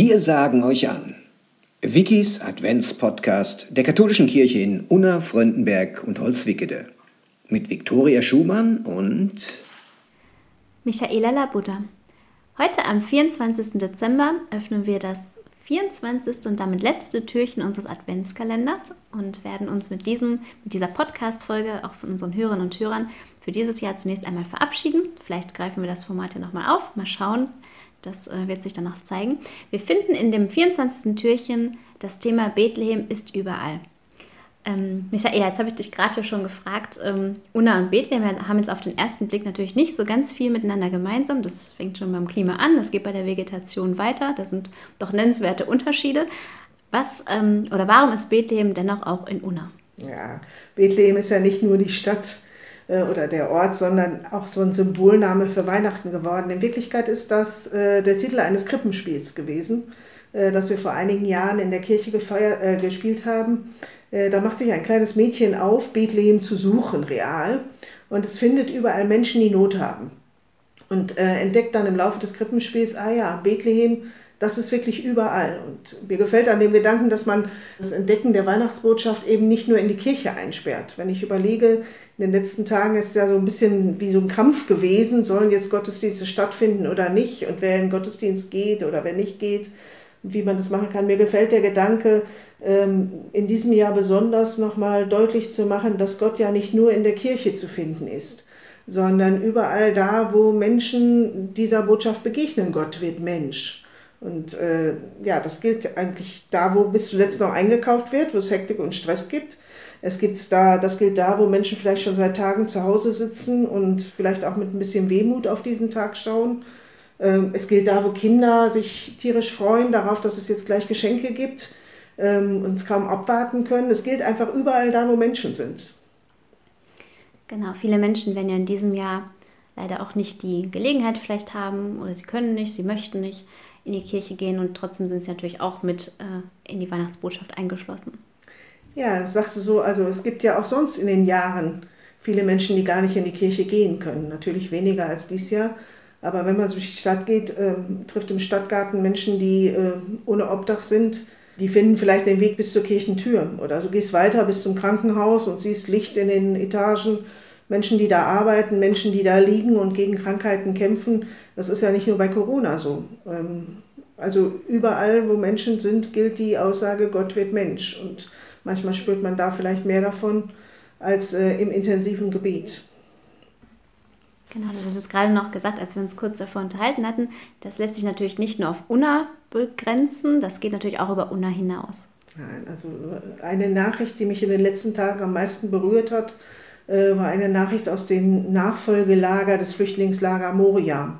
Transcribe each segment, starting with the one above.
Wir sagen euch an. Wikis Adventspodcast der katholischen Kirche in Unna, Fröndenberg und Holzwickede. Mit Viktoria Schumann und Michaela Labuda. Heute am 24. Dezember öffnen wir das 24. und damit letzte Türchen unseres Adventskalenders und werden uns mit, diesem, mit dieser Podcast-Folge auch von unseren Hörerinnen und Hörern für dieses Jahr zunächst einmal verabschieden. Vielleicht greifen wir das Format ja nochmal auf, mal schauen, das äh, wird sich dann noch zeigen. Wir finden in dem 24. Türchen das Thema Bethlehem ist überall. Ähm, Michael, jetzt habe ich dich gerade schon gefragt. Ähm, Unna und Bethlehem haben jetzt auf den ersten Blick natürlich nicht so ganz viel miteinander gemeinsam. Das fängt schon beim Klima an, das geht bei der Vegetation weiter. Das sind doch nennenswerte Unterschiede. Was ähm, oder warum ist Bethlehem dennoch auch in Unna? Ja, Bethlehem ist ja nicht nur die Stadt äh, oder der Ort, sondern auch so ein Symbolname für Weihnachten geworden. In Wirklichkeit ist das äh, der Titel eines Krippenspiels gewesen, äh, das wir vor einigen Jahren in der Kirche gefeiert, äh, gespielt haben. Äh, da macht sich ein kleines Mädchen auf, Bethlehem zu suchen, real, und es findet überall Menschen, die Not haben. Und entdeckt dann im Laufe des Krippenspiels, ah ja, Bethlehem das ist wirklich überall. Und mir gefällt an dem Gedanken, dass man das Entdecken der Weihnachtsbotschaft eben nicht nur in die Kirche einsperrt. Wenn ich überlege, in den letzten Tagen ist ja so ein bisschen wie so ein Kampf gewesen, sollen jetzt Gottesdienste stattfinden oder nicht und wer in Gottesdienst geht oder wer nicht geht, wie man das machen kann. Mir gefällt der Gedanke, ähm, in diesem Jahr besonders nochmal deutlich zu machen, dass Gott ja nicht nur in der Kirche zu finden ist, sondern überall da, wo Menschen dieser Botschaft begegnen. Gott wird Mensch. Und äh, ja, das gilt eigentlich da, wo bis zuletzt noch eingekauft wird, wo es Hektik und Stress gibt. Es gibt's da, das gilt da, wo Menschen vielleicht schon seit Tagen zu Hause sitzen und vielleicht auch mit ein bisschen Wehmut auf diesen Tag schauen. Ähm, es gilt da, wo Kinder sich tierisch freuen darauf, dass es jetzt gleich Geschenke gibt ähm, und es kaum abwarten können. Es gilt einfach überall da, wo Menschen sind. Genau, viele Menschen werden ja in diesem Jahr leider auch nicht die Gelegenheit vielleicht haben oder sie können nicht, sie möchten nicht in die Kirche gehen und trotzdem sind sie natürlich auch mit äh, in die Weihnachtsbotschaft eingeschlossen. Ja, sagst du so, also es gibt ja auch sonst in den Jahren viele Menschen, die gar nicht in die Kirche gehen können. Natürlich weniger als dieses Jahr. Aber wenn man durch die Stadt geht, äh, trifft im Stadtgarten Menschen, die äh, ohne Obdach sind. Die finden vielleicht den Weg bis zur Kirchentür. Oder du gehst weiter bis zum Krankenhaus und siehst Licht in den Etagen. Menschen, die da arbeiten, Menschen, die da liegen und gegen Krankheiten kämpfen. Das ist ja nicht nur bei Corona so. Ähm, also überall, wo Menschen sind, gilt die Aussage, Gott wird Mensch. Und manchmal spürt man da vielleicht mehr davon als äh, im intensiven Gebet. Genau, das ist gerade noch gesagt, als wir uns kurz davor unterhalten hatten. Das lässt sich natürlich nicht nur auf Unna begrenzen, das geht natürlich auch über Unna hinaus. Nein, also eine Nachricht, die mich in den letzten Tagen am meisten berührt hat, äh, war eine Nachricht aus dem Nachfolgelager des Flüchtlingslager Moria.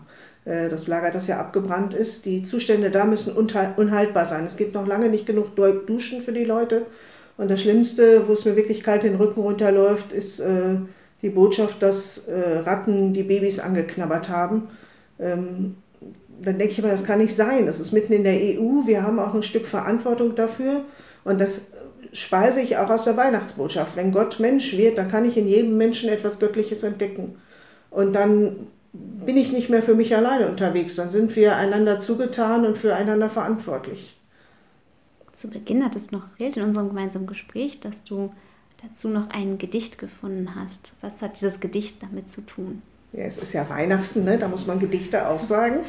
Äh, das Lager, das ja abgebrannt ist. Die Zustände da müssen unhaltbar sein. Es gibt noch lange nicht genug Duschen für die Leute. Und das Schlimmste, wo es mir wirklich kalt den Rücken runterläuft, ist äh, die Botschaft, dass Ratten die Babys angeknabbert haben. Ähm, dann denke ich immer, das kann nicht sein. Das ist mitten in der EU. Wir haben auch ein Stück Verantwortung dafür. Und das speise ich auch aus der Weihnachtsbotschaft. Wenn Gott Mensch wird, dann kann ich in jedem Menschen etwas Göttliches entdecken. Und dann bin ich nicht mehr für mich alleine unterwegs, dann sind wir einander zugetan und füreinander verantwortlich. Zu Beginn hat es noch erzählt in unserem gemeinsamen Gespräch, dass du dazu noch ein Gedicht gefunden hast. Was hat dieses Gedicht damit zu tun? Ja, es ist ja Weihnachten, ne? da muss man Gedichte aufsagen.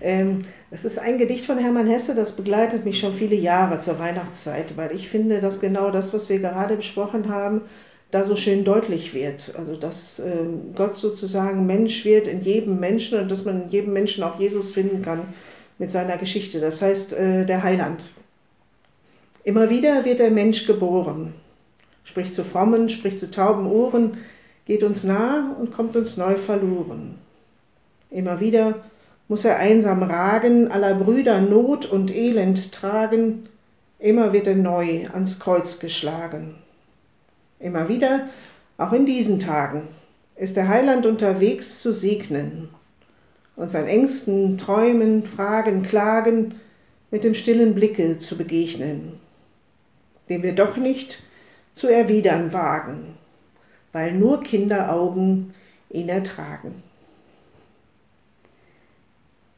Ähm, es ist ein Gedicht von Hermann Hesse, das begleitet mich schon viele Jahre zur Weihnachtszeit, weil ich finde, dass genau das, was wir gerade besprochen haben, da so schön deutlich wird. Also dass äh, Gott sozusagen Mensch wird in jedem Menschen und dass man in jedem Menschen auch Jesus finden kann mit seiner Geschichte. Das heißt, äh, der Heiland. Immer wieder wird der Mensch geboren, spricht zu frommen, spricht zu tauben Ohren, geht uns nah und kommt uns neu verloren. Immer wieder muss er einsam ragen, aller Brüder Not und Elend tragen, immer wird er neu ans Kreuz geschlagen. Immer wieder, auch in diesen Tagen, ist der Heiland unterwegs zu segnen, uns an Ängsten, Träumen, Fragen, Klagen mit dem stillen Blicke zu begegnen, den wir doch nicht zu erwidern wagen weil nur Kinderaugen ihn ertragen.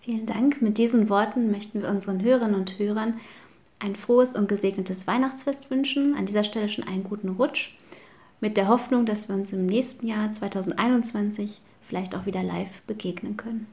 Vielen Dank. Mit diesen Worten möchten wir unseren Hörerinnen und Hörern ein frohes und gesegnetes Weihnachtsfest wünschen. An dieser Stelle schon einen guten Rutsch. Mit der Hoffnung, dass wir uns im nächsten Jahr 2021 vielleicht auch wieder live begegnen können.